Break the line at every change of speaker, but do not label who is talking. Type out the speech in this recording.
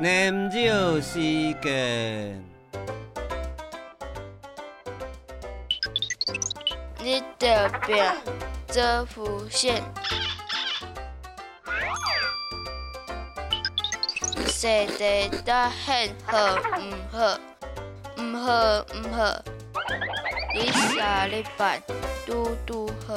念酒时间，
你的病做浮现，世在大很好唔好，唔好唔好，你啥哩办，嘟嘟好。